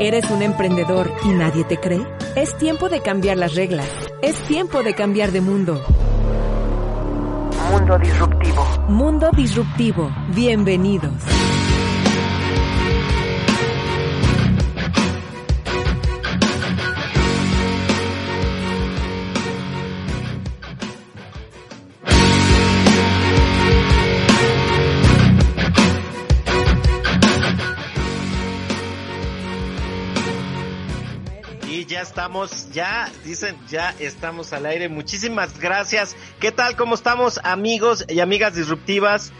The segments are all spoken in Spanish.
¿Eres un emprendedor y nadie te cree? Es tiempo de cambiar las reglas. Es tiempo de cambiar de mundo. Mundo Disruptivo. Mundo Disruptivo. Bienvenidos. Ya dicen, ya estamos al aire. Muchísimas gracias. ¿Qué tal? ¿Cómo estamos amigos y amigas disruptivas?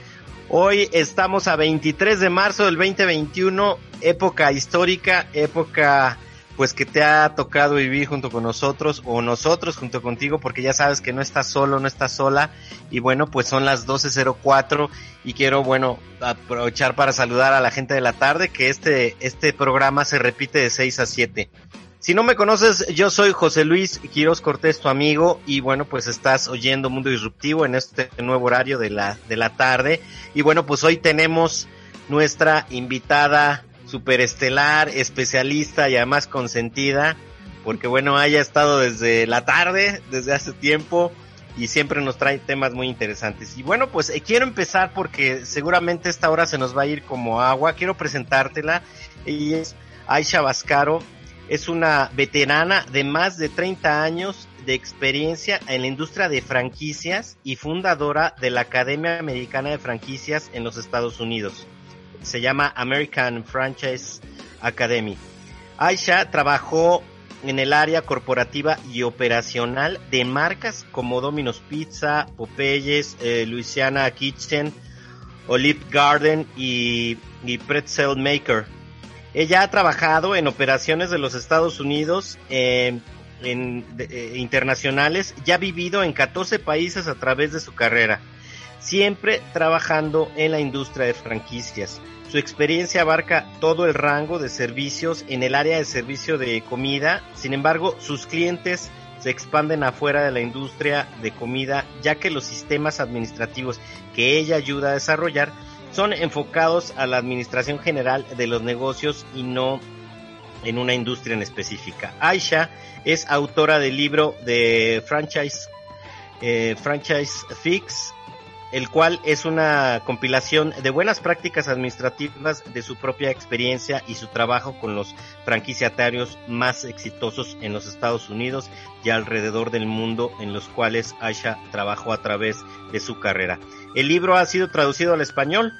Hoy estamos a 23 de marzo del 2021, época histórica, época pues que te ha tocado vivir junto con nosotros o nosotros junto contigo porque ya sabes que no estás solo, no estás sola y bueno pues son las 12.04 y quiero bueno aprovechar para saludar a la gente de la tarde que este, este programa se repite de 6 a 7. Si no me conoces, yo soy José Luis Quiroz Cortés, tu amigo, y bueno, pues estás oyendo Mundo Disruptivo en este nuevo horario de la, de la tarde. Y bueno, pues hoy tenemos nuestra invitada superestelar, especialista y además consentida, porque bueno, haya estado desde la tarde, desde hace tiempo, y siempre nos trae temas muy interesantes. Y bueno, pues eh, quiero empezar porque seguramente esta hora se nos va a ir como agua. Quiero presentártela. Ella es Aisha Vascaro es una veterana de más de 30 años de experiencia en la industria de franquicias y fundadora de la Academia Americana de Franquicias en los Estados Unidos. Se llama American Franchise Academy. Aisha trabajó en el área corporativa y operacional de marcas como Domino's Pizza, Popeyes, eh, Louisiana Kitchen, Olive Garden y, y Pretzel Maker ella ha trabajado en operaciones de los Estados Unidos, en, eh, internacionales, ya ha vivido en 14 países a través de su carrera, siempre trabajando en la industria de franquicias. Su experiencia abarca todo el rango de servicios en el área de servicio de comida, sin embargo, sus clientes se expanden afuera de la industria de comida, ya que los sistemas administrativos que ella ayuda a desarrollar son enfocados a la administración general de los negocios y no en una industria en específica. Aisha es autora del libro de Franchise, eh, Franchise Fix, el cual es una compilación de buenas prácticas administrativas de su propia experiencia y su trabajo con los franquiciatarios más exitosos en los Estados Unidos y alrededor del mundo en los cuales Aisha trabajó a través de su carrera. El libro ha sido traducido al español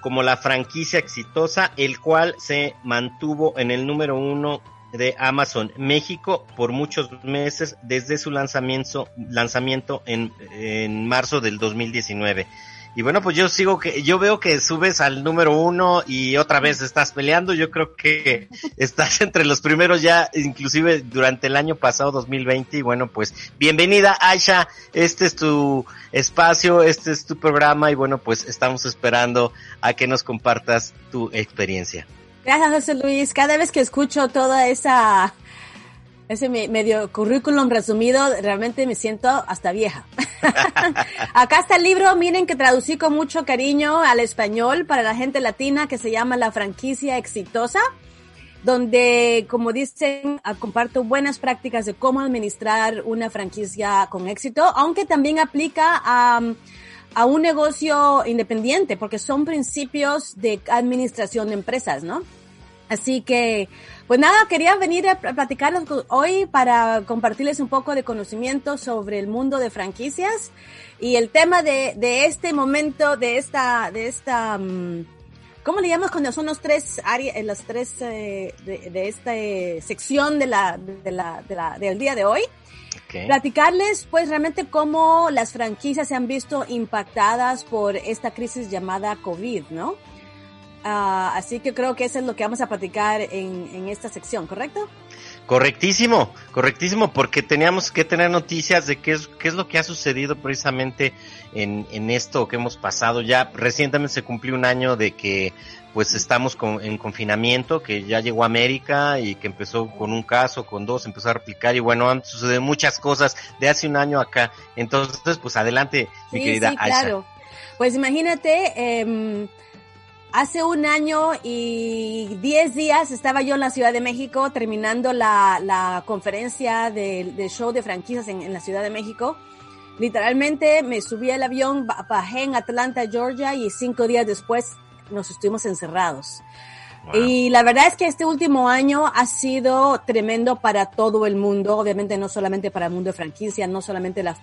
como la franquicia exitosa, el cual se mantuvo en el número uno de Amazon México por muchos meses desde su lanzamiento, lanzamiento en, en marzo del 2019. Y bueno, pues yo sigo que, yo veo que subes al número uno y otra vez estás peleando. Yo creo que estás entre los primeros ya, inclusive durante el año pasado, 2020. Y bueno, pues bienvenida Aisha. Este es tu espacio, este es tu programa y bueno, pues estamos esperando a que nos compartas tu experiencia. Gracias, José Luis. Cada vez que escucho toda esa ese medio currículum resumido, realmente me siento hasta vieja. Acá está el libro, miren que traducí con mucho cariño al español para la gente latina que se llama La franquicia exitosa, donde, como dicen, ah, comparto buenas prácticas de cómo administrar una franquicia con éxito, aunque también aplica a, a un negocio independiente, porque son principios de administración de empresas, ¿no? Así que, pues nada, quería venir a platicarles hoy para compartirles un poco de conocimiento sobre el mundo de franquicias y el tema de, de este momento, de esta, de esta, mm, ¿cómo le llamamos cuando son los tres áreas, eh, las tres eh, de, esta eh, sección de la, de la, de la, del día de hoy? Okay. Platicarles, pues, realmente cómo las franquicias se han visto impactadas por esta crisis llamada COVID, ¿no? Uh, así que creo que eso es lo que vamos a platicar en, en esta sección, ¿correcto? Correctísimo, correctísimo, porque teníamos que tener noticias de qué es, qué es lo que ha sucedido precisamente en, en esto que hemos pasado. Ya recientemente se cumplió un año de que pues estamos con, en confinamiento, que ya llegó a América y que empezó con un caso, con dos, empezó a replicar y bueno, han sucedido muchas cosas de hace un año acá. Entonces, pues adelante, mi querida sí, Aisha. Claro. Pues imagínate, eh, hace un año y diez días estaba yo en la Ciudad de México terminando la, la conferencia del show de franquicias en, en, la Ciudad de México. Literalmente me subí al avión, bajé en Atlanta, Georgia y cinco días después nos estuvimos encerrados. Wow. Y la verdad es que este último año ha sido tremendo para todo el mundo, obviamente no solamente para el mundo de franquicia, no solamente la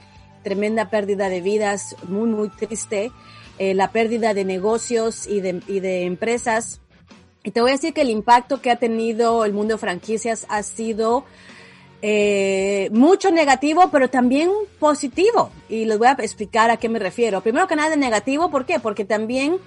tremenda pérdida de vidas, muy, muy triste, eh, la pérdida de negocios y de, y de empresas. Y te voy a decir que el impacto que ha tenido el mundo de franquicias ha sido eh, mucho negativo, pero también positivo. Y les voy a explicar a qué me refiero. Primero que nada, negativo, ¿por qué? Porque también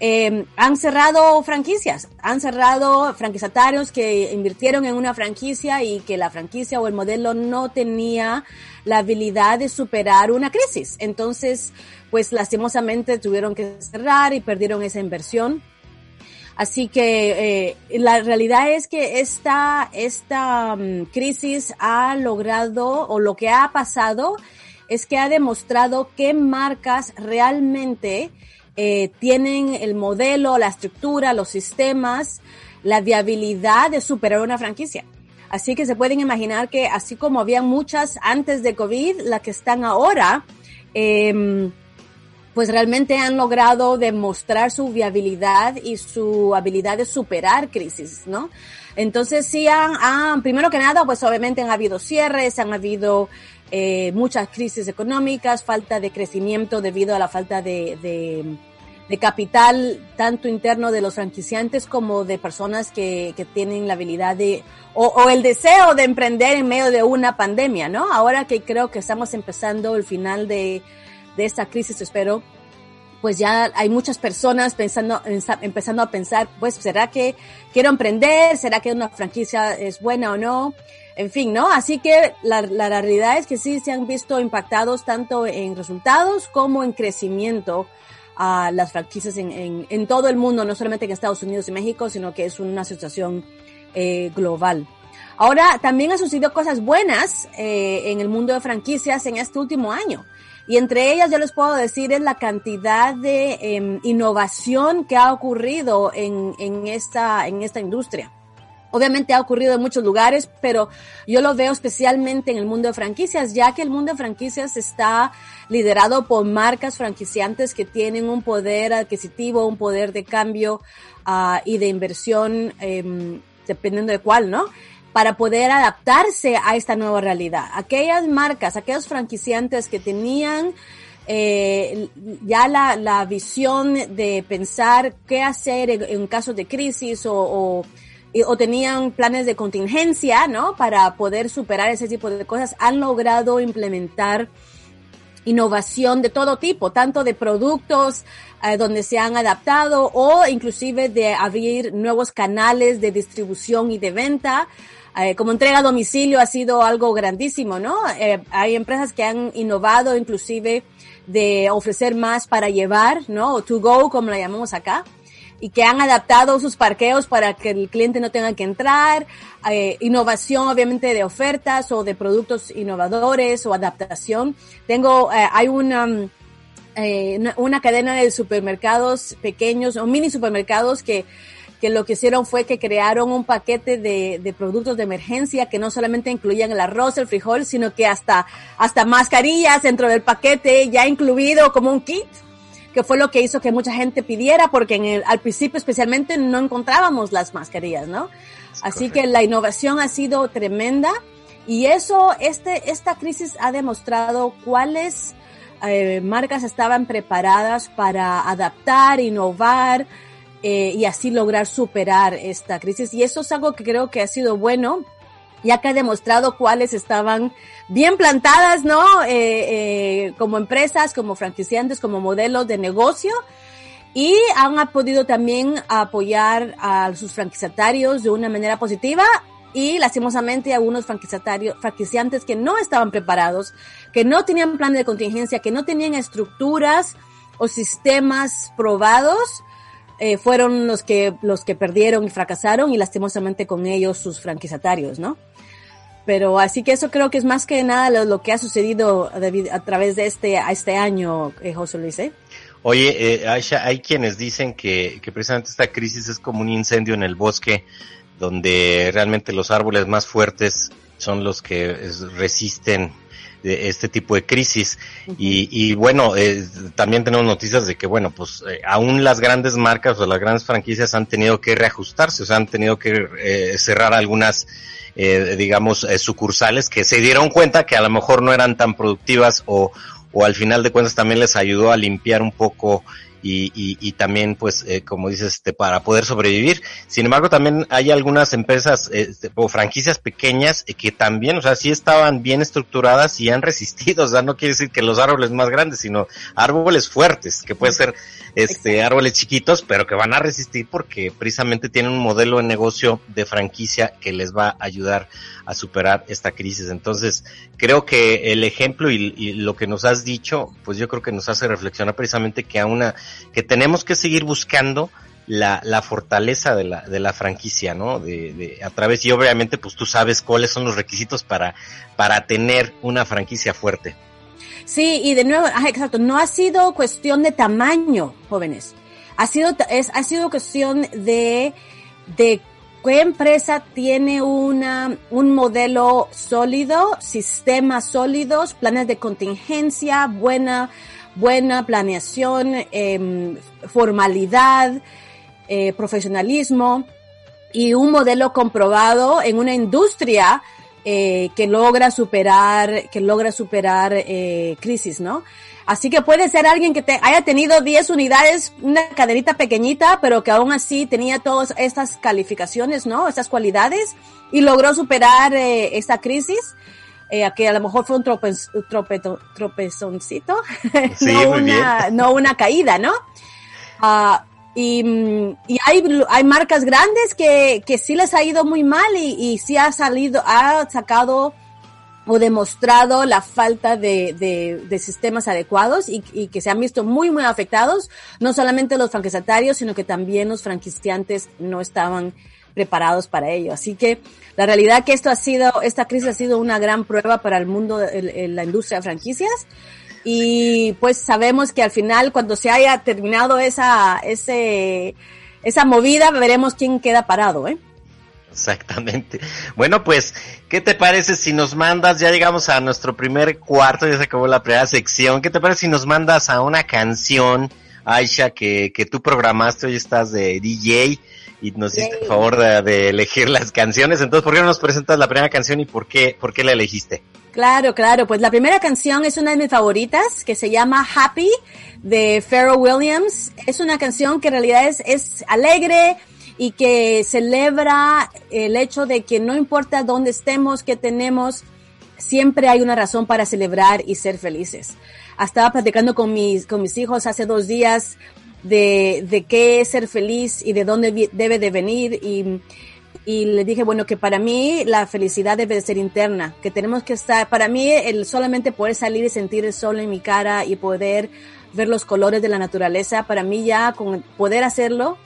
eh, han cerrado franquicias, han cerrado franquiciatarios que invirtieron en una franquicia y que la franquicia o el modelo no tenía la habilidad de superar una crisis. Entonces, pues lastimosamente tuvieron que cerrar y perdieron esa inversión. Así que eh, la realidad es que esta, esta um, crisis ha logrado o lo que ha pasado es que ha demostrado qué marcas realmente eh, tienen el modelo, la estructura, los sistemas, la viabilidad de superar una franquicia. Así que se pueden imaginar que así como había muchas antes de COVID, las que están ahora, eh, pues realmente han logrado demostrar su viabilidad y su habilidad de superar crisis, ¿no? Entonces sí han, primero que nada, pues obviamente han habido cierres, han habido eh, muchas crisis económicas, falta de crecimiento debido a la falta de, de, capital tanto interno de los franquiciantes como de personas que, que tienen la habilidad de o, o, el deseo de emprender en medio de una pandemia, ¿no? Ahora que creo que estamos empezando el final de, de esta crisis, espero, pues ya hay muchas personas pensando, empezando a pensar, pues, ¿será que quiero emprender? ¿Será que una franquicia es buena o no? En fin, ¿no? Así que la, la realidad es que sí se han visto impactados tanto en resultados como en crecimiento a las franquicias en, en, en todo el mundo, no solamente en Estados Unidos y México, sino que es una situación eh, global. Ahora, también han sucedido cosas buenas eh, en el mundo de franquicias en este último año. Y entre ellas yo les puedo decir es la cantidad de eh, innovación que ha ocurrido en, en, esta, en esta industria. Obviamente ha ocurrido en muchos lugares, pero yo lo veo especialmente en el mundo de franquicias, ya que el mundo de franquicias está liderado por marcas franquiciantes que tienen un poder adquisitivo, un poder de cambio uh, y de inversión, eh, dependiendo de cuál, ¿no? Para poder adaptarse a esta nueva realidad. Aquellas marcas, aquellos franquiciantes que tenían eh, ya la, la, visión de pensar qué hacer en, en casos de crisis o, o, tenían planes de contingencia, ¿no? Para poder superar ese tipo de cosas, han logrado implementar innovación de todo tipo, tanto de productos eh, donde se han adaptado o inclusive de abrir nuevos canales de distribución y de venta eh, como entrega a domicilio ha sido algo grandísimo, ¿no? Eh, hay empresas que han innovado inclusive de ofrecer más para llevar, ¿no? O to go, como la llamamos acá, y que han adaptado sus parqueos para que el cliente no tenga que entrar, eh, innovación obviamente de ofertas o de productos innovadores o adaptación. Tengo, eh, hay una, eh, una cadena de supermercados pequeños o mini supermercados que que lo que hicieron fue que crearon un paquete de, de, productos de emergencia que no solamente incluían el arroz, el frijol, sino que hasta, hasta mascarillas dentro del paquete ya incluido como un kit, que fue lo que hizo que mucha gente pidiera, porque en el, al principio especialmente no encontrábamos las mascarillas, ¿no? Así que la innovación ha sido tremenda y eso, este, esta crisis ha demostrado cuáles eh, marcas estaban preparadas para adaptar, innovar, eh, y así lograr superar esta crisis. Y eso es algo que creo que ha sido bueno, ya que ha demostrado cuáles estaban bien plantadas, ¿no? Eh, eh, como empresas, como franquiciantes, como modelos de negocio. Y han podido también apoyar a sus franquiciatarios de una manera positiva y lastimosamente algunos franquiciatarios, franquiciantes que no estaban preparados, que no tenían plan de contingencia, que no tenían estructuras o sistemas probados, eh, fueron los que, los que perdieron y fracasaron y lastimosamente con ellos sus franquiciatarios, ¿no? Pero así que eso creo que es más que nada lo, lo que ha sucedido a, través de este, a este año, eh, José Luis. ¿eh? Oye, eh, Aisha, hay quienes dicen que, que precisamente esta crisis es como un incendio en el bosque, donde realmente los árboles más fuertes son los que resisten este tipo de crisis. y, y, bueno, eh, también tenemos noticias de que, bueno, pues eh, aún las grandes marcas o las grandes franquicias han tenido que reajustarse, o sea, han tenido que eh, cerrar algunas, eh, digamos, eh, sucursales que se dieron cuenta que a lo mejor no eran tan productivas o, o al final de cuentas también les ayudó a limpiar un poco y, y, y también pues eh, como dices este para poder sobrevivir. Sin embargo también hay algunas empresas este, o franquicias pequeñas eh, que también o sea sí estaban bien estructuradas y han resistido. O sea no quiere decir que los árboles más grandes sino árboles fuertes que puede ser este Exacto. árboles chiquitos pero que van a resistir porque precisamente tienen un modelo de negocio de franquicia que les va a ayudar a superar esta crisis. Entonces, creo que el ejemplo y, y, lo que nos has dicho, pues yo creo que nos hace reflexionar precisamente que a una, que tenemos que seguir buscando la, la fortaleza de la, de la franquicia, ¿no? De, de, a través, y obviamente, pues tú sabes cuáles son los requisitos para, para tener una franquicia fuerte. Sí, y de nuevo, ah, exacto, no ha sido cuestión de tamaño, jóvenes. Ha sido, es, ha sido cuestión de, de ¿Qué empresa tiene una, un modelo sólido, sistemas sólidos, planes de contingencia, buena, buena planeación, eh, formalidad, eh, profesionalismo y un modelo comprobado en una industria eh, que logra superar, que logra superar eh, crisis, ¿no? Así que puede ser alguien que te haya tenido 10 unidades, una cadenita pequeñita, pero que aún así tenía todas estas calificaciones, ¿no? Estas cualidades y logró superar eh, esta crisis. Eh, que a lo mejor fue un trope, trope, tropezoncito, sí, no, una, no una caída, ¿no? Uh, y, y, hay, hay marcas grandes que, que sí les ha ido muy mal y, y sí ha salido, ha sacado o demostrado la falta de, de, de sistemas adecuados y, y, que se han visto muy, muy afectados, no solamente los franquiciatarios, sino que también los franquiciantes no estaban preparados para ello. Así que la realidad que esto ha sido, esta crisis ha sido una gran prueba para el mundo de la industria de franquicias y pues sabemos que al final cuando se haya terminado esa, ese, esa movida veremos quién queda parado, ¿eh? Exactamente. Bueno, pues, ¿qué te parece si nos mandas, ya llegamos a nuestro primer cuarto, ya se acabó la primera sección, ¿qué te parece si nos mandas a una canción, Aisha, que, que tú programaste, hoy estás de DJ y nos hiciste el favor de, de, elegir las canciones, entonces, ¿por qué no nos presentas la primera canción y por qué, por qué la elegiste? Claro, claro, pues la primera canción es una de mis favoritas, que se llama Happy, de Pharrell Williams. Es una canción que en realidad es, es alegre, y que celebra el hecho de que no importa dónde estemos, qué tenemos, siempre hay una razón para celebrar y ser felices. Estaba platicando con mis, con mis hijos hace dos días de, de qué es ser feliz y de dónde debe de venir y, y le dije, bueno, que para mí la felicidad debe de ser interna, que tenemos que estar, para mí el solamente poder salir y sentir el sol en mi cara y poder ver los colores de la naturaleza, para mí ya con poder hacerlo,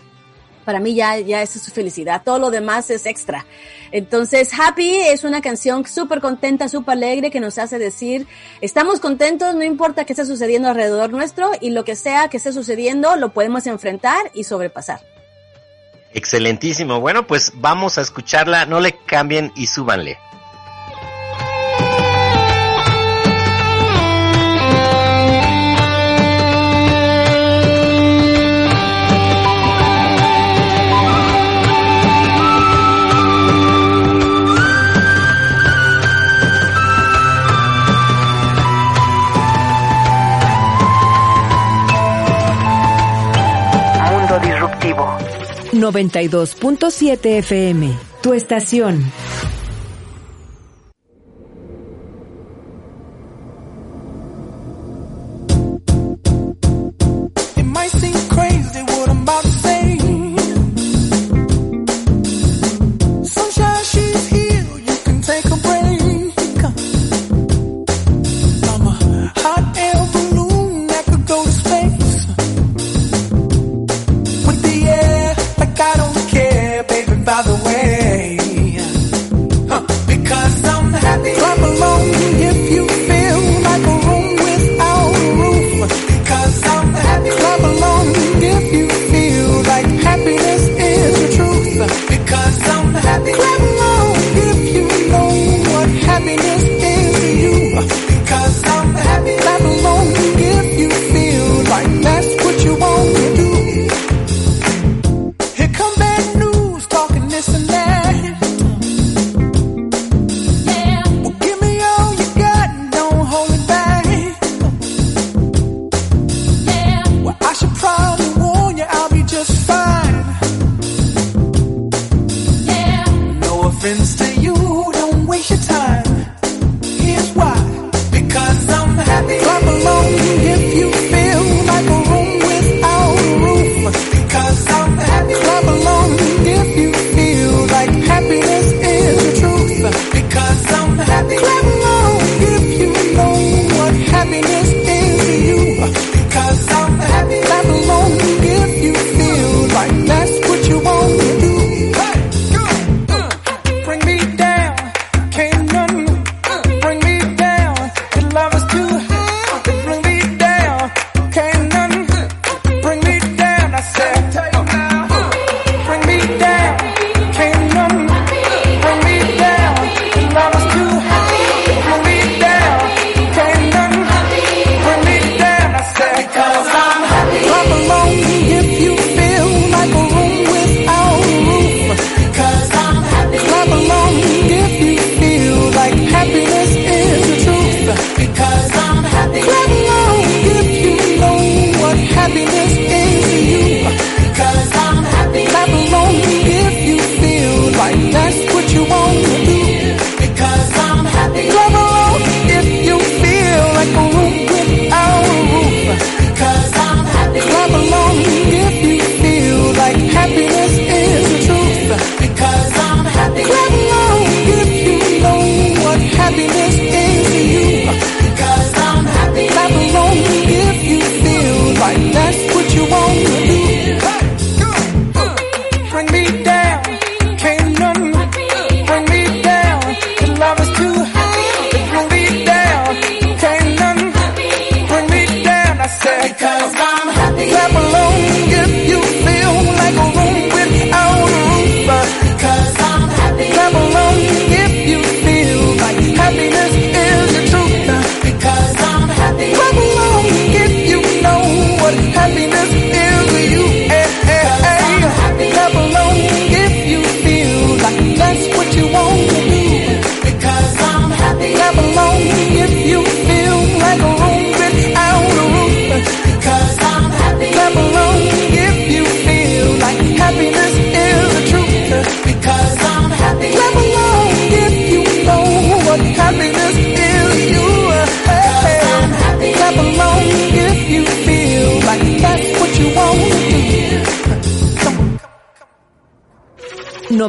para mí ya, ya es su felicidad. Todo lo demás es extra. Entonces, Happy es una canción súper contenta, súper alegre que nos hace decir, estamos contentos, no importa qué esté sucediendo alrededor nuestro y lo que sea que esté sucediendo, lo podemos enfrentar y sobrepasar. Excelentísimo. Bueno, pues vamos a escucharla. No le cambien y súbanle. disruptivo. 92.7 FM, tu estación.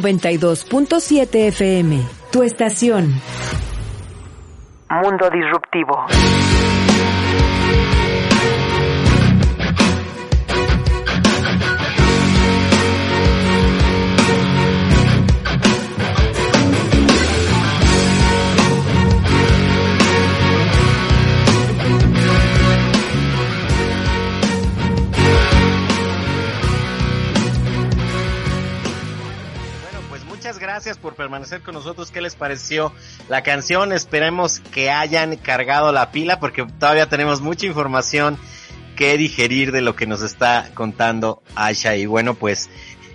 92.7 FM, tu estación. Mundo Disruptivo. Gracias por permanecer con nosotros. ¿Qué les pareció la canción? Esperemos que hayan cargado la pila porque todavía tenemos mucha información que digerir de lo que nos está contando Aisha. Y bueno, pues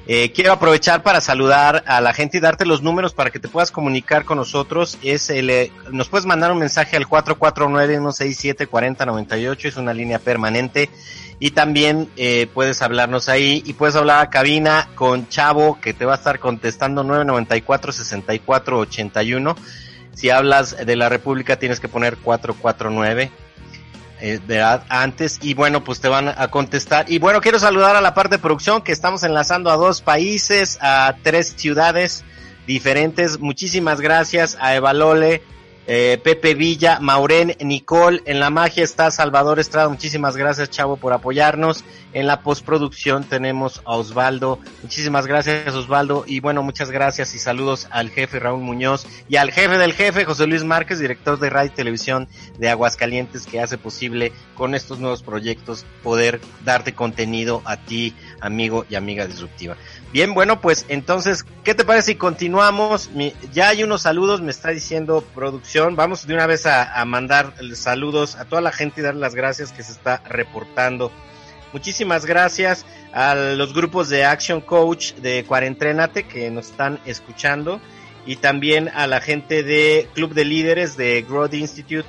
eh, quiero aprovechar para saludar a la gente y darte los números para que te puedas comunicar con nosotros. Es el, eh, nos puedes mandar un mensaje al 449-167-4098, es una línea permanente. Y también eh, puedes hablarnos ahí y puedes hablar a cabina con Chavo que te va a estar contestando 994-6481. Si hablas de la República tienes que poner 449 eh, ¿verdad? Antes, y bueno, pues te van a contestar. Y bueno, quiero saludar a la parte de producción que estamos enlazando a dos países, a tres ciudades diferentes. Muchísimas gracias a Evalole, eh, Pepe Villa, Maurén, Nicole. En la magia está Salvador Estrada. Muchísimas gracias, Chavo, por apoyarnos. En la postproducción tenemos a Osvaldo. Muchísimas gracias, Osvaldo. Y bueno, muchas gracias y saludos al jefe Raúl Muñoz y al jefe del jefe, José Luis Márquez, director de Radio y Televisión de Aguascalientes, que hace posible con estos nuevos proyectos poder darte contenido a ti, amigo y amiga disruptiva. Bien, bueno, pues entonces, ¿qué te parece si continuamos? Ya hay unos saludos, me está diciendo producción. Vamos de una vez a, a mandar saludos a toda la gente y dar las gracias que se está reportando. Muchísimas gracias a los grupos de Action Coach de Cuarentrénate que nos están escuchando y también a la gente de Club de Líderes de Growth Institute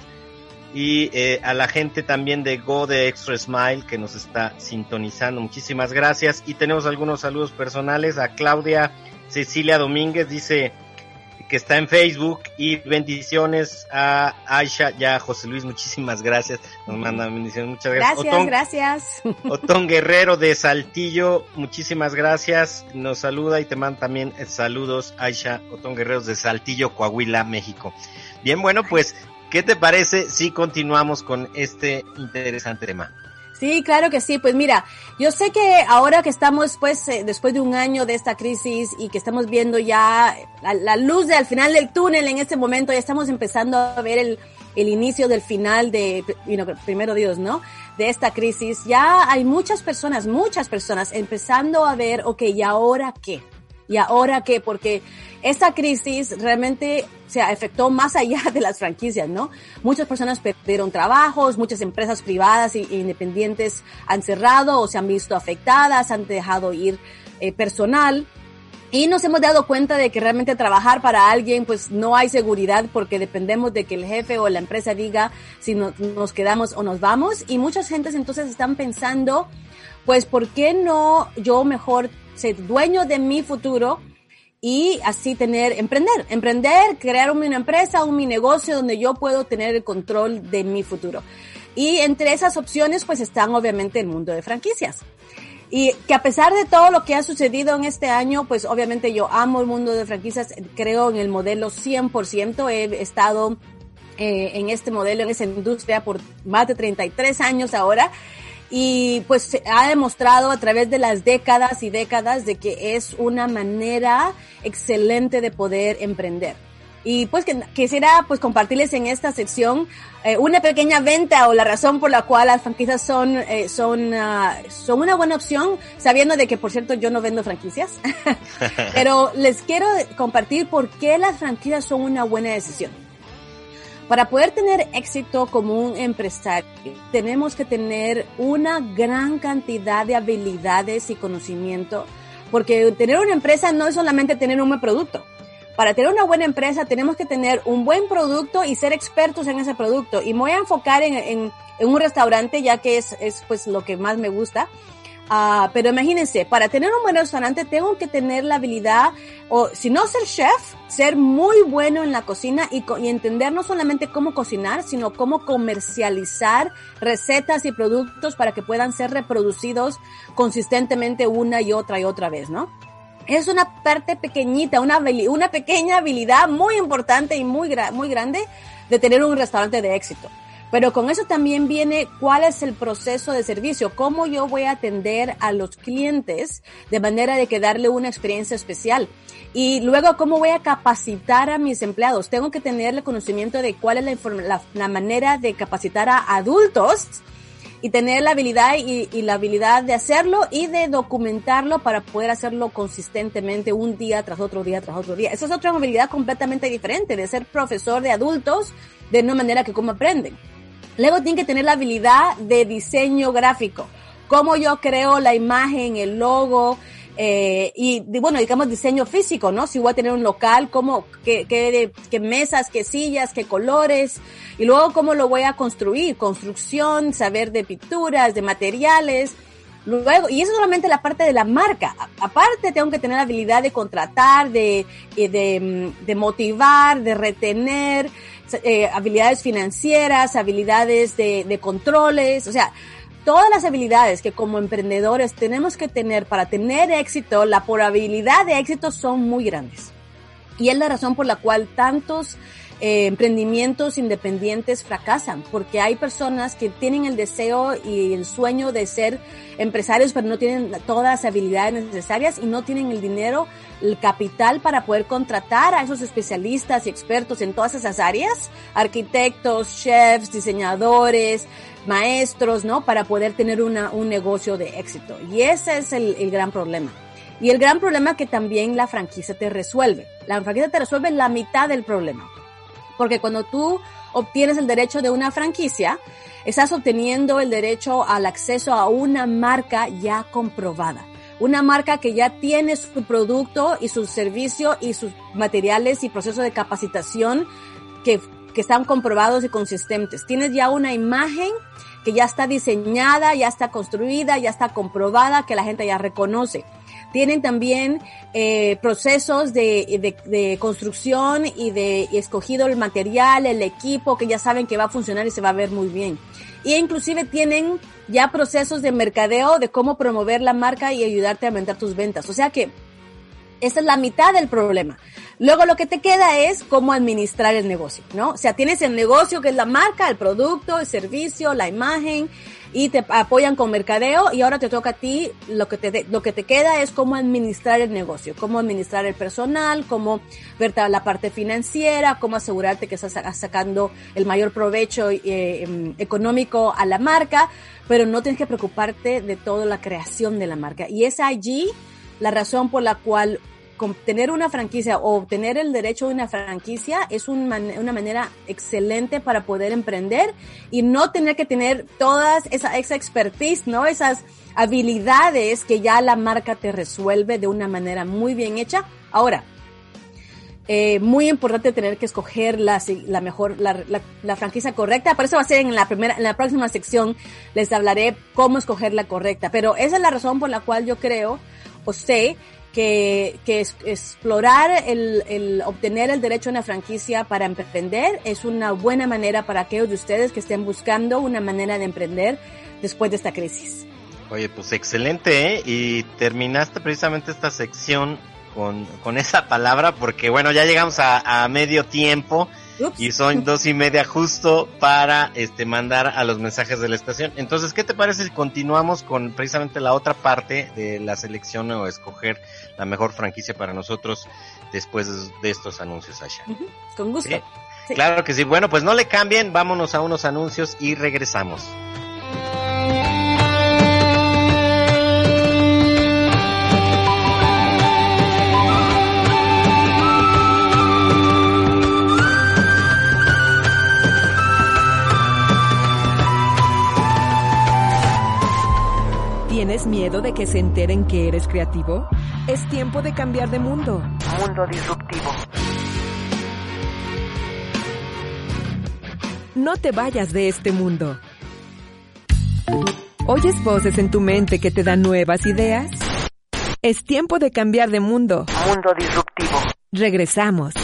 y eh, a la gente también de Go de Extra Smile que nos está sintonizando. Muchísimas gracias y tenemos algunos saludos personales a Claudia Cecilia Domínguez dice que está en Facebook y bendiciones a Aisha y a José Luis, muchísimas gracias, nos mandan bendiciones, muchas gracias. Gracias, Otón, gracias. Otón Guerrero de Saltillo, muchísimas gracias, nos saluda y te manda también saludos Aisha Otón Guerrero de Saltillo, Coahuila, México. Bien, bueno, pues, ¿qué te parece si continuamos con este interesante tema? Sí, claro que sí. Pues mira, yo sé que ahora que estamos pues eh, después de un año de esta crisis y que estamos viendo ya la, luz de, al final del túnel en este momento, ya estamos empezando a ver el, el inicio del final de, you primero Dios, ¿no? De esta crisis. Ya hay muchas personas, muchas personas empezando a ver, ok, ¿y ahora qué? ¿Y ahora qué? Porque esta crisis realmente se afectó más allá de las franquicias, ¿no? Muchas personas perdieron trabajos, muchas empresas privadas e independientes han cerrado o se han visto afectadas, han dejado ir eh, personal. Y nos hemos dado cuenta de que realmente trabajar para alguien, pues no hay seguridad porque dependemos de que el jefe o la empresa diga si no, nos quedamos o nos vamos. Y muchas gentes entonces están pensando, pues, ¿por qué no yo mejor ser dueño de mi futuro y así tener, emprender, emprender, crear una empresa, un mi negocio donde yo puedo tener el control de mi futuro. Y entre esas opciones pues están obviamente el mundo de franquicias. Y que a pesar de todo lo que ha sucedido en este año, pues obviamente yo amo el mundo de franquicias, creo en el modelo 100%, he estado eh, en este modelo, en esa industria por más de 33 años ahora y pues se ha demostrado a través de las décadas y décadas de que es una manera excelente de poder emprender. Y pues que, quisiera pues compartirles en esta sección eh, una pequeña venta o la razón por la cual las franquicias son eh, son uh, son una buena opción, sabiendo de que por cierto yo no vendo franquicias, pero les quiero compartir por qué las franquicias son una buena decisión. Para poder tener éxito como un empresario, tenemos que tener una gran cantidad de habilidades y conocimiento, porque tener una empresa no es solamente tener un buen producto. Para tener una buena empresa tenemos que tener un buen producto y ser expertos en ese producto. Y me voy a enfocar en, un restaurante, ya que es, es pues lo que más me gusta. Uh, pero imagínense, para tener un buen restaurante tengo que tener la habilidad, o si no ser chef, ser muy bueno en la cocina y, entender no solamente cómo cocinar, sino cómo comercializar recetas y productos para que puedan ser reproducidos consistentemente una y otra y otra vez, ¿no? Es una parte pequeñita, una, una pequeña habilidad muy importante y muy, muy grande de tener un restaurante de éxito. Pero con eso también viene cuál es el proceso de servicio, cómo yo voy a atender a los clientes de manera de que darle una experiencia especial. Y luego, ¿cómo voy a capacitar a mis empleados? Tengo que tener el conocimiento de cuál es la, la, la manera de capacitar a adultos y tener la habilidad y, y, la habilidad de hacerlo y de documentarlo para poder hacerlo consistentemente un día tras otro día tras otro día. Esa es otra habilidad completamente diferente de ser profesor de adultos de una manera que como aprenden. Luego tiene que tener la habilidad de diseño gráfico. Cómo yo creo la imagen, el logo, eh, y bueno, digamos diseño físico, ¿no? Si voy a tener un local, cómo, qué, qué, qué mesas, qué sillas, qué colores, y luego cómo lo voy a construir, construcción, saber de pinturas, de materiales, Luego, y eso es solamente la parte de la marca. Aparte, tengo que tener la habilidad de contratar, de, de, de motivar, de retener, eh, habilidades financieras, habilidades de, de controles, o sea, todas las habilidades que como emprendedores tenemos que tener para tener éxito, la probabilidad de éxito son muy grandes. Y es la razón por la cual tantos eh, emprendimientos independientes fracasan, porque hay personas que tienen el deseo y el sueño de ser empresarios, pero no tienen todas las habilidades necesarias y no tienen el dinero, el capital para poder contratar a esos especialistas y expertos en todas esas áreas, arquitectos, chefs, diseñadores, maestros, ¿no? Para poder tener una, un negocio de éxito. Y ese es el, el gran problema. Y el gran problema que también la franquicia te resuelve. La franquicia te resuelve la mitad del problema. Porque cuando tú obtienes el derecho de una franquicia, estás obteniendo el derecho al acceso a una marca ya comprobada. Una marca que ya tiene su producto y su servicio y sus materiales y proceso de capacitación que, que están comprobados y consistentes. Tienes ya una imagen que ya está diseñada, ya está construida, ya está comprobada, que la gente ya reconoce. Tienen también eh, procesos de, de, de, construcción y de y escogido el material, el equipo, que ya saben que va a funcionar y se va a ver muy bien. Y inclusive tienen ya procesos de mercadeo de cómo promover la marca y ayudarte a aumentar tus ventas. O sea que esa es la mitad del problema. Luego lo que te queda es cómo administrar el negocio, ¿no? O sea, tienes el negocio que es la marca, el producto, el servicio, la imagen y te apoyan con mercadeo y ahora te toca a ti lo que te lo que te queda es cómo administrar el negocio, cómo administrar el personal, cómo ver la parte financiera, cómo asegurarte que estás sacando el mayor provecho eh, em, económico a la marca, pero no tienes que preocuparte de toda la creación de la marca. Y es allí la razón por la cual tener una franquicia o obtener el derecho de una franquicia es un una manera excelente para poder emprender y no tener que tener todas esa, esa expertise, ¿no? Esas habilidades que ya la marca te resuelve de una manera muy bien hecha. Ahora, eh, muy importante tener que escoger la, mejor, la, la, franquicia correcta. Por eso va a ser en la primera, en la próxima sección les hablaré cómo escoger la correcta. Pero esa es la razón por la cual yo creo o sé que, explorar el, el, obtener el derecho a una franquicia para emprender es una buena manera para aquellos de ustedes que estén buscando una manera de emprender después de esta crisis. Oye, pues excelente, ¿eh? Y terminaste precisamente esta sección con, con esa palabra porque, bueno, ya llegamos a medio tiempo y son dos y media justo para este mandar a los mensajes de la estación. Entonces, ¿qué te parece si continuamos con precisamente la otra parte de la selección o escoger la mejor franquicia para nosotros después de estos anuncios, Asha? Con gusto. Sí. Claro que sí. Bueno, pues no le cambien, vámonos a unos anuncios y regresamos. ¿Tienes miedo de que se enteren que eres creativo? Es tiempo de cambiar de mundo. Mundo disruptivo. No te vayas de este mundo. ¿Oyes voces en tu mente que te dan nuevas ideas? Es tiempo de cambiar de mundo. Mundo disruptivo. Regresamos.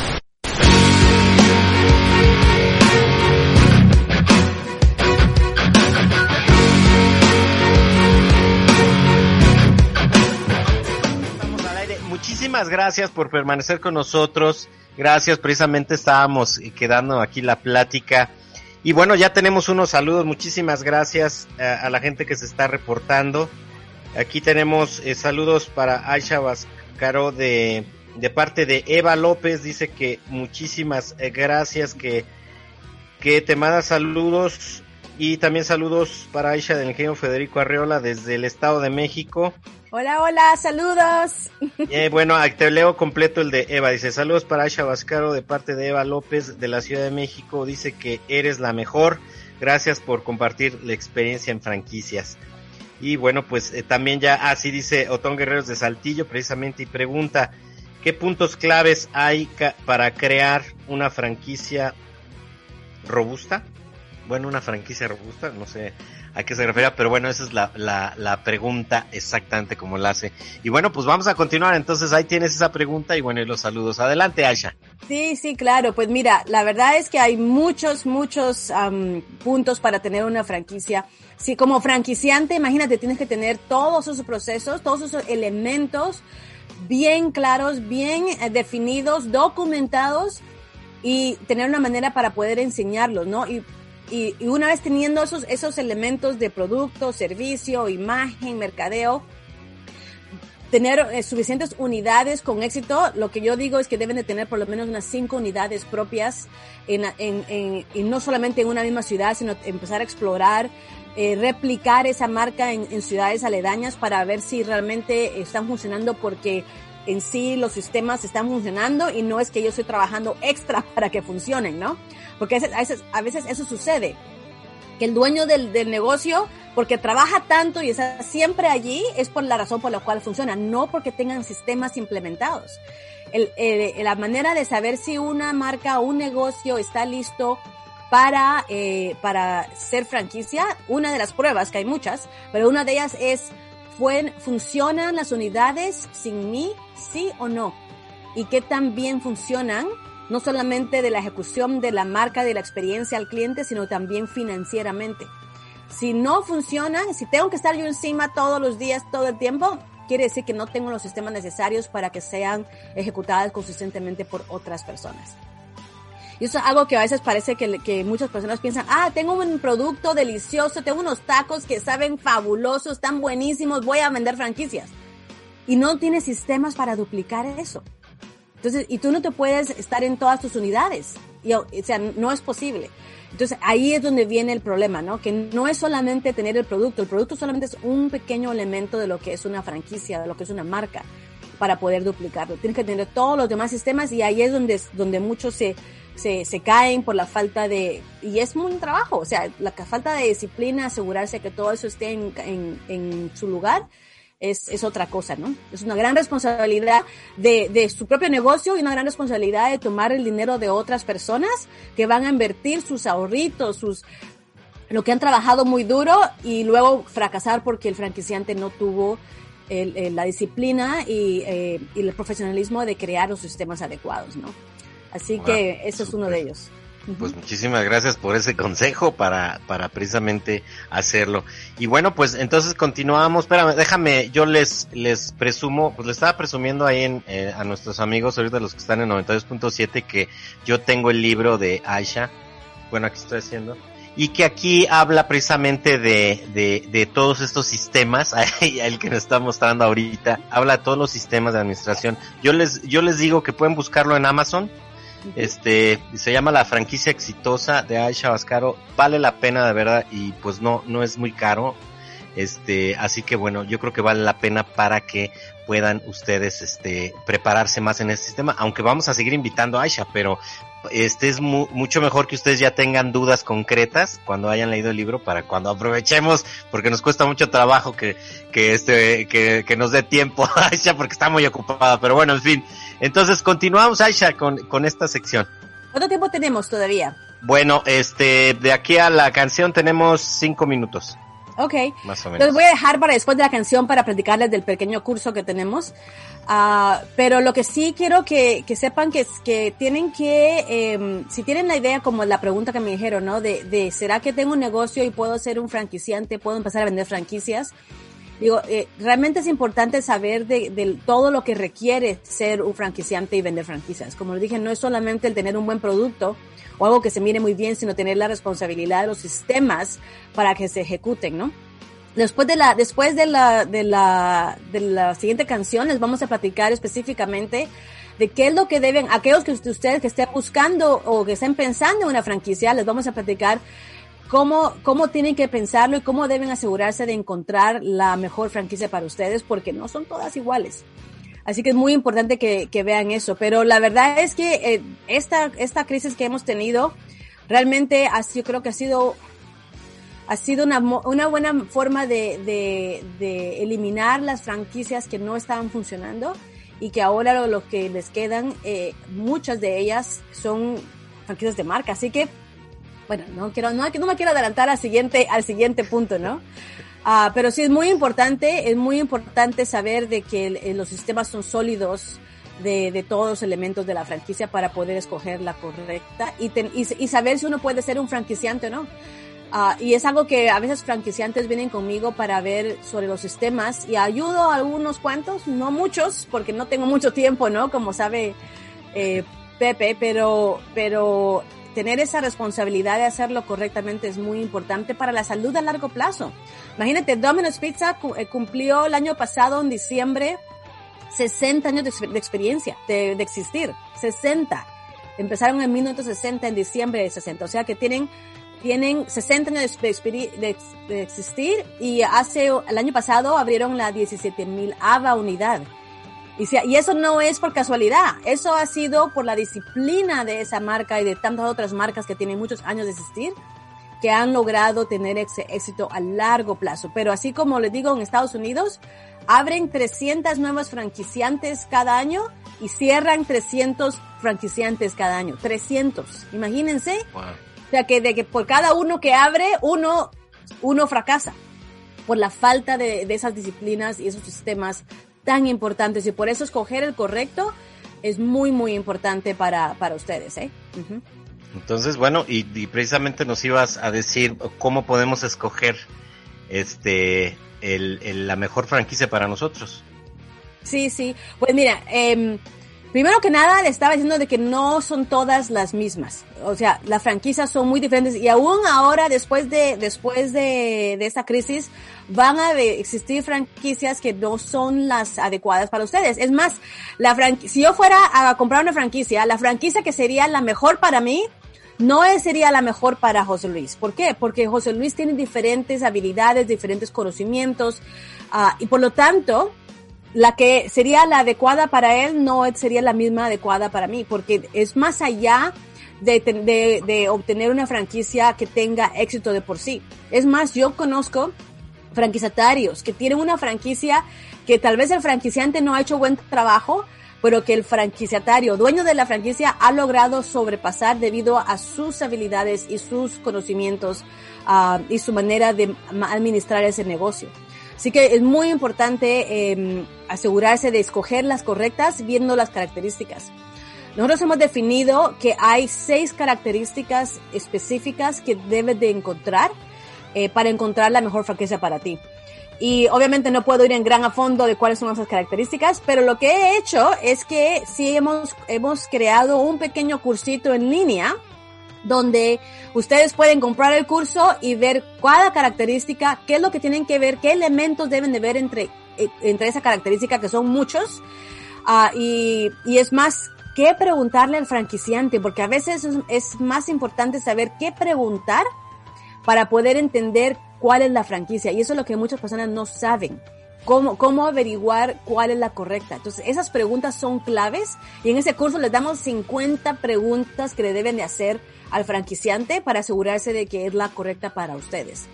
Muchísimas gracias por permanecer con nosotros. Gracias, precisamente estábamos quedando aquí la plática. Y bueno, ya tenemos unos saludos. Muchísimas gracias a, a la gente que se está reportando. Aquí tenemos eh, saludos para Aisha Vascaro de, de parte de Eva López. Dice que muchísimas eh, gracias, que, que te manda saludos. Y también saludos para Aisha del ingenio Federico Arreola desde el Estado de México. Hola, hola, saludos. Eh, bueno, te leo completo el de Eva. Dice, saludos para Aisha Vascaro de parte de Eva López de la Ciudad de México. Dice que eres la mejor. Gracias por compartir la experiencia en franquicias. Y bueno, pues eh, también ya así dice Otón Guerreros de Saltillo precisamente y pregunta, ¿qué puntos claves hay para crear una franquicia robusta? Bueno, una franquicia robusta, no sé a qué se refiere, pero bueno, esa es la, la, la, pregunta exactamente como la hace. Y bueno, pues vamos a continuar, entonces ahí tienes esa pregunta y bueno, y los saludos. Adelante, Aisha. Sí, sí, claro, pues mira, la verdad es que hay muchos, muchos um, puntos para tener una franquicia. Si como franquiciante, imagínate, tienes que tener todos esos procesos, todos esos elementos bien claros, bien eh, definidos, documentados y tener una manera para poder enseñarlos, ¿no? Y, y, una vez teniendo esos, esos elementos de producto, servicio, imagen, mercadeo, tener eh, suficientes unidades con éxito, lo que yo digo es que deben de tener por lo menos unas cinco unidades propias en, en, en, y no solamente en una misma ciudad, sino empezar a explorar, eh, replicar esa marca en, ciudades aledañas para ver si realmente están funcionando porque en sí los sistemas están funcionando y no es que yo estoy trabajando extra para que funcionen, ¿no? Porque a veces, a veces eso sucede, que el dueño del, del, negocio, porque trabaja tanto y está siempre allí, es por la razón por la cual funciona, no porque tengan sistemas implementados. El, eh, la manera de saber si una marca o un negocio está listo para, eh, para ser franquicia, una de las pruebas, que hay muchas, pero una de ellas es ¿pueden, ¿funcionan las unidades sin mí? ¿Sí o no? ¿Y qué tan bien funcionan? No solamente de la ejecución de la marca, de la experiencia al cliente, sino también financieramente. Si no funcionan, si tengo que estar yo encima todos los días, todo el tiempo, quiere decir que no tengo los sistemas necesarios para que sean ejecutadas consistentemente por otras personas. Y eso es algo que a veces parece que, que, muchas personas piensan, ah, tengo un producto delicioso, tengo unos tacos que saben fabulosos, están buenísimos, voy a vender franquicias. Y no tienes sistemas para duplicar eso. Entonces, y tú no te puedes estar en todas tus unidades. Y, o sea, no es posible. Entonces ahí es donde viene el problema, ¿no? Que no es solamente tener el producto, el producto solamente es un pequeño elemento de lo que es una franquicia, de lo que es una marca, para poder duplicarlo. Tienes que tener todos los demás sistemas y ahí es donde, donde muchos se, se, caen por la falta de, y es un trabajo, o sea, la falta de disciplina, asegurarse que todo eso esté en, en su lugar es, es otra cosa, ¿no? Es una gran responsabilidad de, de su propio negocio y una gran responsabilidad de tomar el dinero de otras personas que van a invertir sus ahorritos, sus, lo que han trabajado muy duro y luego fracasar porque el franquiciante no tuvo el, el, la disciplina y, eh, y, el profesionalismo de crear los sistemas adecuados, ¿no? Así wow, que eso es uno de ellos. Pues muchísimas gracias por ese consejo para, para precisamente hacerlo. Y bueno, pues entonces continuamos. Espérame, déjame, yo les, les presumo, pues le estaba presumiendo ahí en, eh, a nuestros amigos, ahorita los que están en 92.7, que yo tengo el libro de Aisha. Bueno, aquí estoy haciendo. Y que aquí habla precisamente de, de, de todos estos sistemas, el que nos está mostrando ahorita, habla de todos los sistemas de administración. Yo les, yo les digo que pueden buscarlo en Amazon, este, se llama la franquicia exitosa de Aisha Vascaro. Vale la pena de verdad y pues no, no es muy caro. Este, así que bueno, yo creo que vale la pena para que puedan ustedes, este, prepararse más en este sistema. Aunque vamos a seguir invitando a Aisha, pero este es mu mucho mejor que ustedes ya tengan dudas concretas cuando hayan leído el libro para cuando aprovechemos, porque nos cuesta mucho trabajo que, que este, que, que nos dé tiempo Aisha porque está muy ocupada. Pero bueno, en fin. Entonces continuamos Aisha con, con esta sección. ¿Cuánto tiempo tenemos todavía? Bueno, este, de aquí a la canción tenemos cinco minutos. Ok. Más o menos. Los voy a dejar para después de la canción para platicarles del pequeño curso que tenemos. Uh, pero lo que sí quiero que, que sepan que, que tienen que, eh, si tienen la idea como la pregunta que me dijeron, ¿no? De, de, ¿será que tengo un negocio y puedo ser un franquiciante? ¿Puedo empezar a vender franquicias? Digo, eh, realmente es importante saber de, de, todo lo que requiere ser un franquiciante y vender franquicias. Como les dije, no es solamente el tener un buen producto o algo que se mire muy bien, sino tener la responsabilidad de los sistemas para que se ejecuten, ¿no? Después de la, después de la, de la, de la siguiente canción les vamos a platicar específicamente de qué es lo que deben, aquellos que ustedes que estén buscando o que estén pensando en una franquicia, les vamos a platicar cómo, cómo tienen que pensarlo y cómo deben asegurarse de encontrar la mejor franquicia para ustedes, porque no son todas iguales. Así que es muy importante que, que vean eso. Pero la verdad es que eh, esta, esta crisis que hemos tenido realmente ha, yo creo que ha sido ha sido una, una buena forma de, de, de, eliminar las franquicias que no estaban funcionando y que ahora lo, lo que les quedan, eh, muchas de ellas son franquicias de marca. Así que, bueno, no quiero, no, no me quiero adelantar al siguiente, al siguiente punto, ¿no? Uh, pero sí es muy importante, es muy importante saber de que el, los sistemas son sólidos, de, de, todos los elementos de la franquicia para poder escoger la correcta y, ten, y, y, saber si uno puede ser un franquiciante o no. Uh, y es algo que a veces franquiciantes vienen conmigo para ver sobre los sistemas y ayudo a algunos cuantos, no muchos, porque no tengo mucho tiempo, ¿no? Como sabe eh, Pepe, pero, pero tener esa responsabilidad de hacerlo correctamente es muy importante para la salud a largo plazo. Imagínate, Domino's Pizza eh, cumplió el año pasado, en diciembre, 60 años de, de experiencia, de, existir, 60. Empezaron en 1960, en diciembre de 60, o sea que tienen tienen 60 años de, de, de, existir y hace, el año pasado abrieron la 17.000 AVA unidad. Y, si, y eso no es por casualidad, eso ha sido por la disciplina de esa marca y de tantas otras marcas que tienen muchos años de existir, que han logrado tener éxito a largo plazo. Pero así como les digo, en Estados Unidos abren 300 nuevos franquiciantes cada año y cierran 300 franquiciantes cada año. 300. Imagínense. Wow. O sea, que de que por cada uno que abre, uno, uno fracasa. por la falta de, de esas disciplinas y esos sistemas tan importantes. Y por eso escoger el correcto es muy, muy importante para, para ustedes. ¿eh? Entonces, bueno, y, y precisamente nos ibas a decir cómo podemos escoger este el, el- la mejor franquicia para nosotros. Sí, sí. Pues mira, em, primero que nada le estaba diciendo de que no son todas las mismas. O sea, las franquicias son muy diferentes y aún ahora, después de, después de, de esta crisis, van a existir franquicias que no son las adecuadas para ustedes. Es más, la si yo fuera a comprar una franquicia, la franquicia que sería la mejor para mí, no sería la mejor para José Luis. ¿Por qué? Porque José Luis tiene diferentes habilidades, diferentes conocimientos, ah, y por lo tanto, la que sería la adecuada para él no sería la misma adecuada para mí, porque es más allá de, de, obtener una franquicia que tenga éxito de por sí. Es más, yo conozco franquiciatarios que tienen una franquicia que tal vez el franquiciante no ha hecho buen trabajo, pero que el franquiciatario, dueño de la franquicia, ha logrado sobrepasar debido a sus habilidades y sus conocimientos ah, y su manera de administrar ese negocio. Así que es muy importante eh, asegurarse de escoger las correctas viendo las características. Nosotros hemos definido que hay seis características específicas que debes de encontrar eh, para encontrar la mejor franquicia para ti. Y obviamente no puedo ir en gran a fondo de cuáles son esas características, pero lo que he hecho es que sí hemos, hemos creado un pequeño cursito en línea donde ustedes pueden comprar el curso y ver cada característica, qué es lo que tienen que ver, qué elementos deben de ver entre, eh, entre esa característica, que son muchos, Ah, y, y es más, qué preguntarle al franquiciante, porque a veces es, es más importante saber qué preguntar para poder entender cuál es la franquicia. Y eso es lo que muchas personas no saben. Cómo, cómo averiguar cuál es la correcta. Entonces, esas preguntas son claves y en ese curso les damos 50 preguntas que le deben de hacer al franquiciante para asegurarse de que es la correcta para ustedes.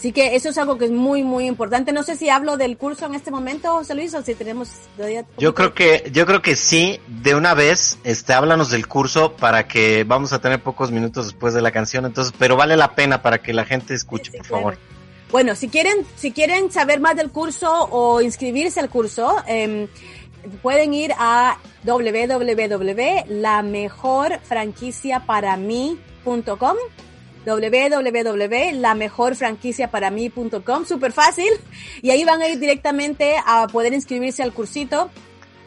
Así que eso es algo que es muy, muy importante. No sé si hablo del curso en este momento, José Luis, o si tenemos todavía... Yo creo que, yo creo que sí, de una vez, este, háblanos del curso para que vamos a tener pocos minutos después de la canción, entonces, pero vale la pena para que la gente escuche, Sí, por claro. favor. Bueno, si quieren, si quieren saber más del curso o inscribirse al curso, em, pueden ir a www.lamejorfranquiciaparamí.com www.lamejorfranquiciaparamí.com Súper fácil. Y ahí van a ir directamente a poder inscribirse al cursito.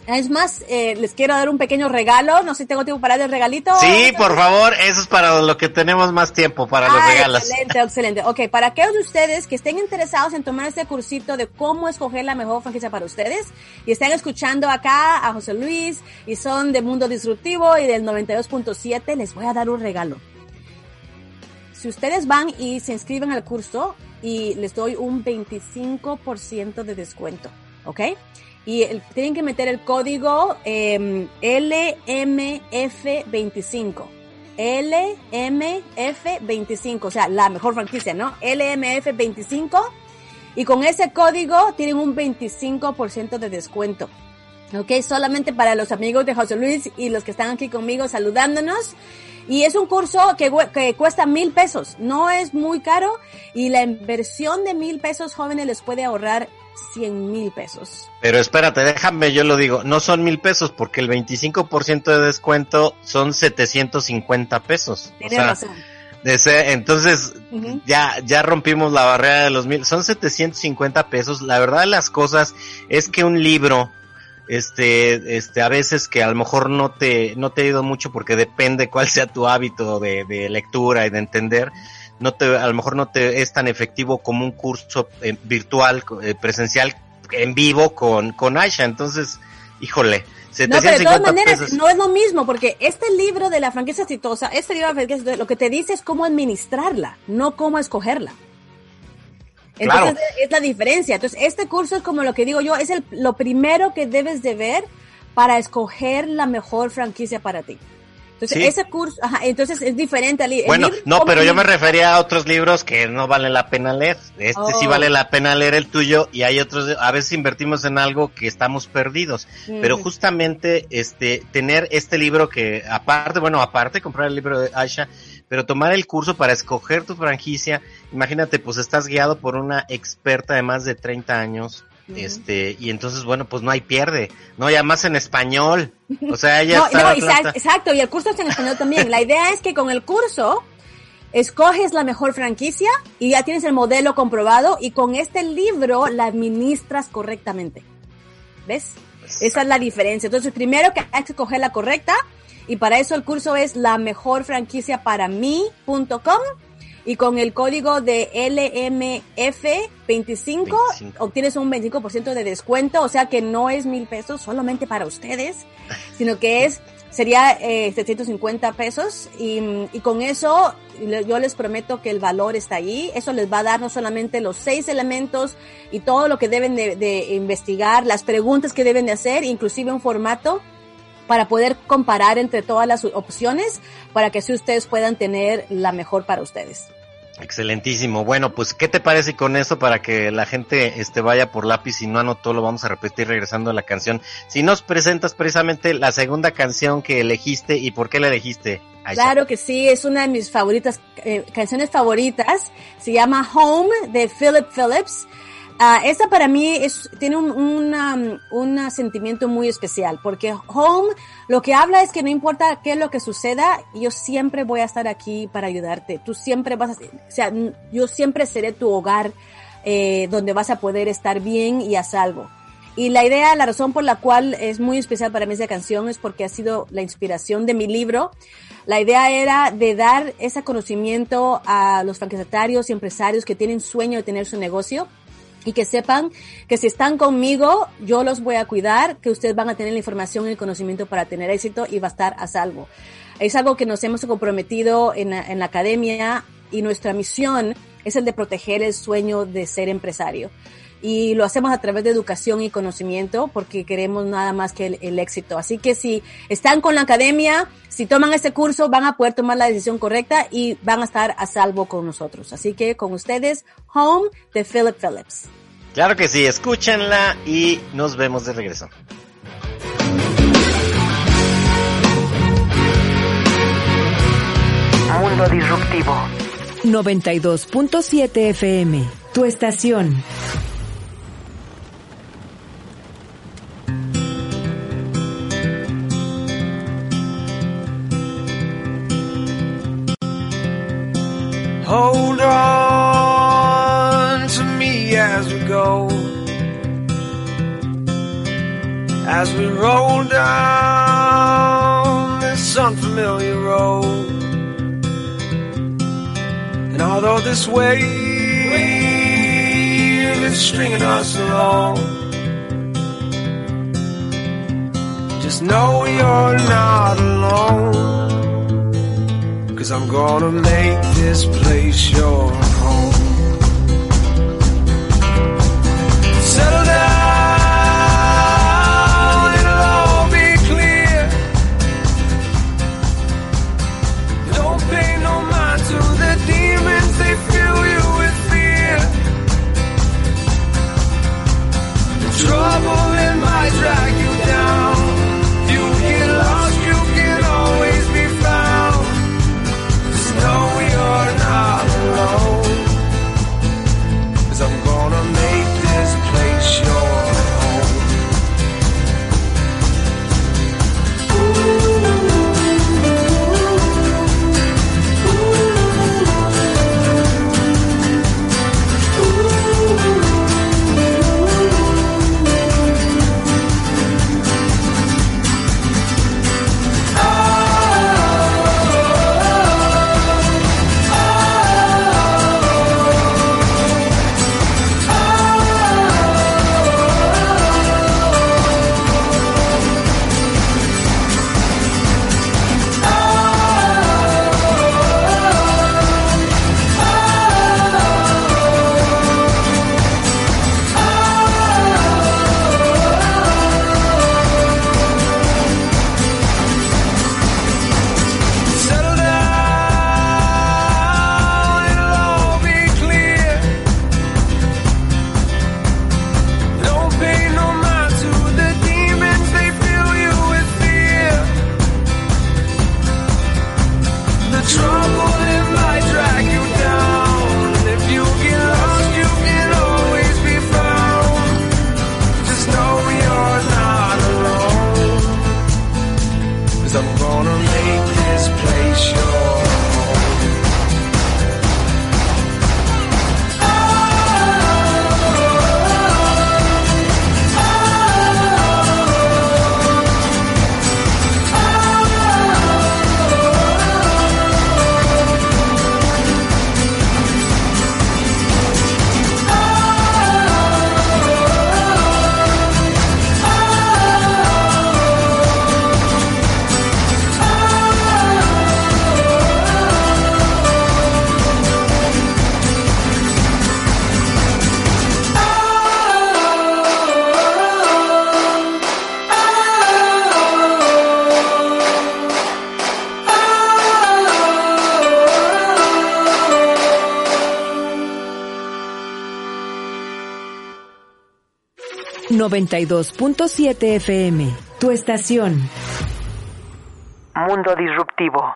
Es más, eh, les quiero dar un pequeño regalo. No sé si tengo tiempo para dar el regalito. Sí, por favor, eso es para lo que tenemos más tiempo, para los Ah, regalos. Excelente, excelente. Ok, para aquellos de ustedes que estén interesados en tomar este cursito de cómo escoger la mejor franquicia para ustedes y están escuchando acá a José Luis y son de Mundo Disruptivo y del 92.7, les voy a dar un regalo. Si ustedes van y se inscriben al curso y les doy un 25% de descuento, ¿ok? Y el- tienen que meter el código em, LMF25. LMF25, o sea, la mejor franquicia, ¿no? LMF25. Y con ese código tienen un 25% de descuento. Ok, solamente para los amigos de José Luis y los que están aquí conmigo saludándonos. Y es un curso que, que cuesta mil pesos, no es muy caro y la inversión de mil pesos jóvenes les puede ahorrar cien mil pesos. Pero espérate, déjame, yo lo digo, no son mil pesos porque el 25% de descuento son 750 pesos. O Tienes sea, razón. de ese- entonces ya, ya rompimos la barrera de los mil, son 750 pesos. La verdad de las cosas es que un libro, este, este, a veces que a lo mejor no te, no te ha ido mucho porque depende cuál sea tu hábito de, de lectura y de entender, no te, a lo mejor no te es tan efectivo como un curso eh, virtual, eh, presencial, en vivo con, con Aisha. Entonces, híjole, No, pero de 750 todas maneras no es lo mismo, porque este libro de la franquicia exitosa, este libro de la franquicia exitosa, lo que te dice es cómo administrarla, no cómo escogerla. Entonces Claro. es la diferencia. Entonces este curso es como lo que digo yo, es el, lo primero que debes de ver para escoger la mejor franquicia para ti. Entonces Sí. ese curso, ajá, entonces es diferente al Bueno, libro no, pero yo me refería a otros libros que no vale la pena leer. Este sí Oh. vale la pena leer el tuyo y hay otros, a veces invertimos en algo que estamos perdidos. Pero Ujú. justamente este tener este libro que aparte, bueno, aparte comprar el libro de Aisha, pero tomar el curso para escoger tu franquicia, imagínate, pues estás guiado por una experta de más de 30 años, este, y entonces, bueno, pues no hay pierde, no, y además en español, o sea, ella No, está no, exacto, y el curso está en español también. La idea es que con el curso escoges la mejor franquicia y ya tienes el modelo comprobado y con este libro la administras correctamente. ¿Ves? Esa es la diferencia. Entonces, primero que hay que escoger la correcta y para eso el curso es la mejor franquicia para mí.com y con el código de LMF25 25. obtienes un 25% de descuento, o sea que no es mil pesos solamente para ustedes, sino que es sería eh, 750 pesos y, y con eso yo les prometo que el valor está ahí. Eso les va a dar no solamente los seis elementos y todo lo que deben de, de investigar, las preguntas que deben de hacer, inclusive un formato para poder comparar entre todas las opciones para que así ustedes puedan tener la mejor para ustedes. Excelentísimo. Bueno, pues, ¿qué te parece con eso para que la gente este vaya por lápiz y no anotó? Lo vamos a repetir regresando a la canción. Si nos presentas precisamente la segunda canción que elegiste y por qué la elegiste. Claro que sí, es una de mis favoritas, eh, canciones favoritas. Se llama Home de Philip Phillips. Ah, esta para mí es, tiene un una, un sentimiento muy especial porque Home lo que habla es que no importa qué es lo que suceda, yo siempre voy a estar aquí para ayudarte. Tú siempre vas a, o sea, yo siempre seré tu hogar eh, donde vas a poder estar bien y a salvo. Y la idea, la razón por la cual es muy especial para mí esa canción es porque ha sido la inspiración de mi libro. La idea era de dar ese conocimiento a los franquiciatarios y empresarios que tienen sueño de tener su negocio y que sepan que si están conmigo, yo los voy a cuidar, que ustedes van a tener la información y el conocimiento para tener éxito y va a estar a salvo. Es algo que nos hemos comprometido en la, en la academia y nuestra misión es el de proteger el sueño de ser empresario. Y lo hacemos a través de educación y conocimiento porque queremos nada más que el, el éxito. Así que si están con la academia, si toman este curso, van a poder tomar la decisión correcta y van a estar a salvo con nosotros. Así que con ustedes, Home de Philip Phillips. Claro que sí, escúchenla y nos vemos de regreso. Mundo Disruptivo. 92.7 FM, tu estación. This wave is stringing us along, just know you're not alone. Cause I'm gonna make this place your .7 FM, tu estación. Mundo disruptivo.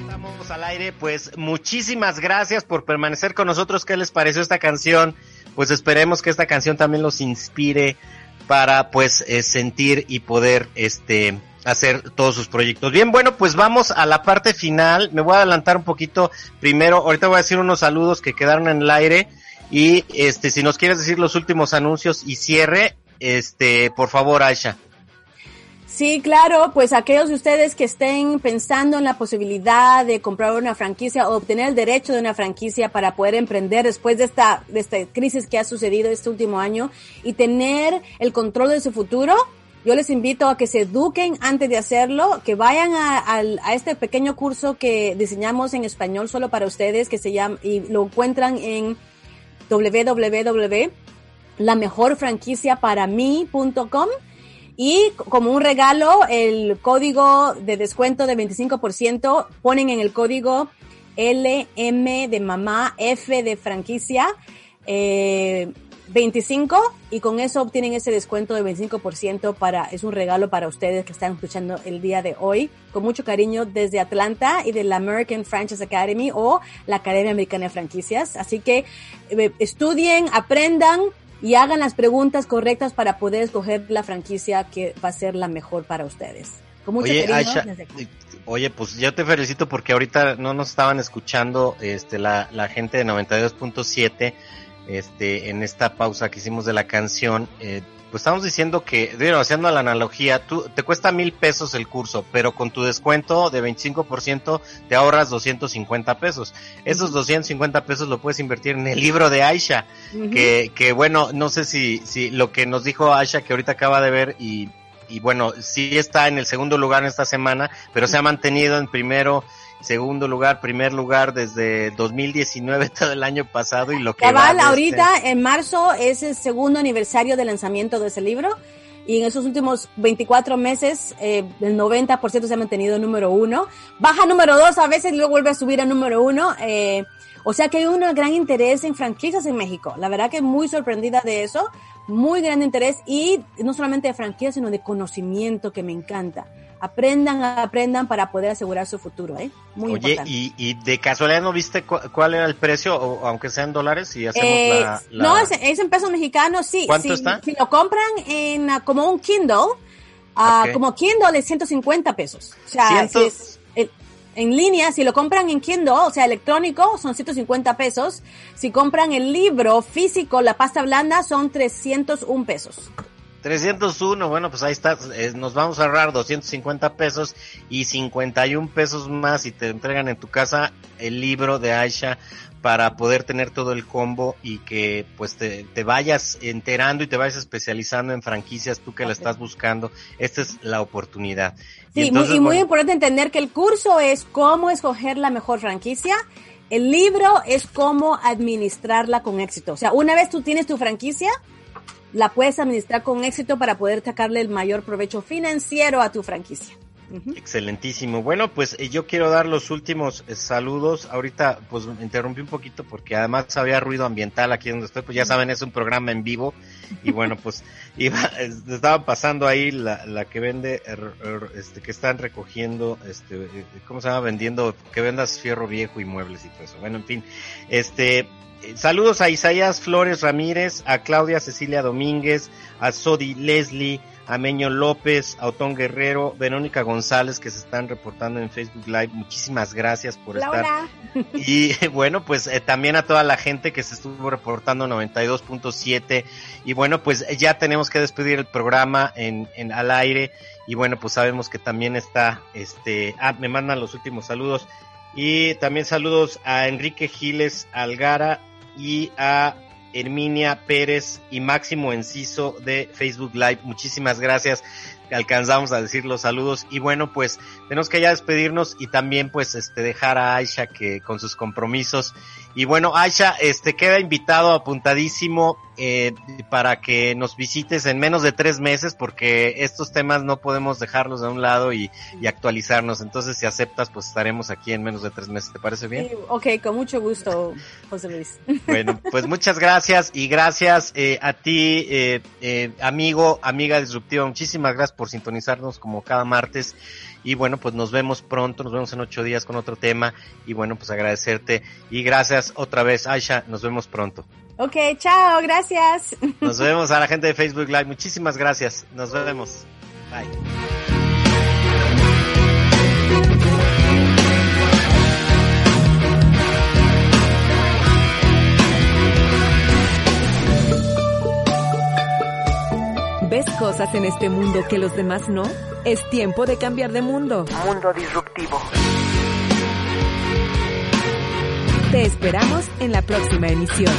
Estamos al aire, pues muchísimas gracias por permanecer con nosotros. ¿Qué les pareció esta canción? Pues esperemos que esta canción también los inspire para pues eh, sentir y poder este hacer todos sus proyectos. Bien, bueno, pues vamos a la parte final. Me voy a adelantar un poquito primero. Ahorita voy a decir unos saludos que quedaron en el aire y este si nos quieres decir los últimos anuncios y cierre, este, por favor, Aisha. Sí, claro, pues aquellos de ustedes que estén pensando en la posibilidad de comprar una franquicia o obtener el derecho de una franquicia para poder emprender después de esta, de esta crisis que ha sucedido este último año y tener el control de su futuro, yo les invito a que se eduquen antes de hacerlo, que vayan a, a, a este pequeño curso que diseñamos en español solo para ustedes, que se llama, y lo encuentran en www.lamejorfranquiciaparamí.com y como un regalo, el código de descuento de 25% ponen en el código LM de mamá, F de franquicia, eh, 25 y con eso obtienen ese descuento de 25% para, es un regalo para ustedes que están escuchando el día de hoy. Con mucho cariño desde Atlanta y de la American Franchise Academy o la Academia Americana de Franquicias. Así que eh, estudien, aprendan, y hagan las preguntas correctas para poder escoger la franquicia que va a ser la mejor para ustedes. Con mucho Oye, cariño. Aisha, desde acá. oye, pues yo te felicito porque ahorita no nos estaban escuchando este la, la gente de 92.7 este en esta pausa que hicimos de la canción. Eh, pues estamos diciendo que, bueno, haciendo la analogía, tú, te cuesta mil pesos el curso, pero con tu descuento de 25% te ahorras 250 pesos. Esos 250 pesos lo puedes invertir en el libro de Aisha, que, que bueno, no sé si, si lo que nos dijo Aisha que ahorita acaba de ver y, y bueno, sí está en el segundo lugar en esta semana, pero se ha mantenido en primero, segundo lugar, primer lugar desde 2019 todo el año pasado y lo que va Cabal, este- ahorita en marzo es el segundo aniversario del lanzamiento de ese libro y en esos últimos 24 meses eh, el 90% se ha mantenido número uno. Baja número dos a veces y luego vuelve a subir a número uno. eh, o sea que hay un gran interés en franquicias en México. La verdad que muy sorprendida de eso. Muy gran interés y no solamente de franquicias, sino de conocimiento que me encanta. Aprendan, aprendan para poder asegurar su futuro, ¿eh? Muy Oye, importante. y, y de casualidad no viste cu- cuál era el precio, o aunque sea en dólares, y hacemos Eh, la, la- No, es, es en pesos mexicanos, sí. ¿Cuánto si, está? Si lo compran en como un Kindle, Ok. como Kindle es 150 pesos. O sea, es en línea, si lo compran en Kindle, o sea, electrónico, son 150 pesos. Si compran el libro físico, la pasta blanda, son 301 pesos. 301, bueno, pues ahí está, eh, nos vamos a ahorrar 250 pesos y 51 pesos más y te entregan en tu casa el libro de Aisha para poder tener todo el combo y que pues te, te vayas enterando y te vayas especializando en franquicias, tú que la estás buscando, esta es la oportunidad. Sí, entonces, muy, y muy bueno, importante entender que el curso es cómo escoger la mejor franquicia. El libro es cómo administrarla con éxito. O sea, una vez tú tienes tu franquicia, la puedes administrar con éxito para poder sacarle el mayor provecho financiero a tu franquicia. Excelentísimo. Bueno, pues eh, yo quiero dar los últimos eh, saludos. Ahorita, pues me interrumpí un poquito porque además había ruido ambiental aquí donde estoy. Pues ya saben, es un programa en vivo. Y bueno, pues iba, es- estaban pasando ahí la, la que vende, er, er, este, que están recogiendo, este, eh, ¿cómo se llama? Vendiendo, que vendas fierro viejo y muebles y todo eso. Bueno, en fin, este, saludos a Isaías Flores Ramírez, a Claudia Cecilia Domínguez, a Sodi Leslie, a Meño López, a Otón Guerrero, Verónica González que se están reportando en Facebook Live. Muchísimas gracias por estar. Laura. Y bueno, pues eh, también a toda la gente que se estuvo reportando 92.7. Y bueno, pues ya tenemos que despedir el programa en, en al aire. Y bueno, pues sabemos que también está, este, ah, me mandan los últimos saludos. Y también saludos a Enrique Giles Algara y a Herminia Pérez y Máximo Enciso de Facebook Live. Muchísimas gracias. Alcanzamos a decir los saludos. Y bueno, pues tenemos que ya despedirnos y también pues este dejar a Aisha que con sus compromisos. Y bueno, Aisha, este queda invitado apuntadísimo eh, para que nos visites en menos de tres meses porque estos temas no podemos dejarlos de un lado y, y actualizarnos. Entonces, si aceptas, pues estaremos aquí en menos de tres meses. ¿Te parece bien? Sí, ok, con mucho gusto, José Luis. Bueno, pues muchas gracias y gracias eh, a ti, eh, eh, amigo, amiga disruptiva. Muchísimas gracias por sintonizarnos como cada martes. Y bueno, pues nos vemos pronto, nos vemos en ocho días con otro tema. Y bueno, pues agradecerte. Y gracias otra vez, Aisha. Nos vemos pronto. Ok, chao, gracias. Nos vemos a la gente de Facebook Live. Muchísimas gracias. Nos vemos. Bye. ¿Ves cosas en este mundo que los demás no? Es tiempo de cambiar de mundo. Mundo disruptivo. Te esperamos en la próxima emisión.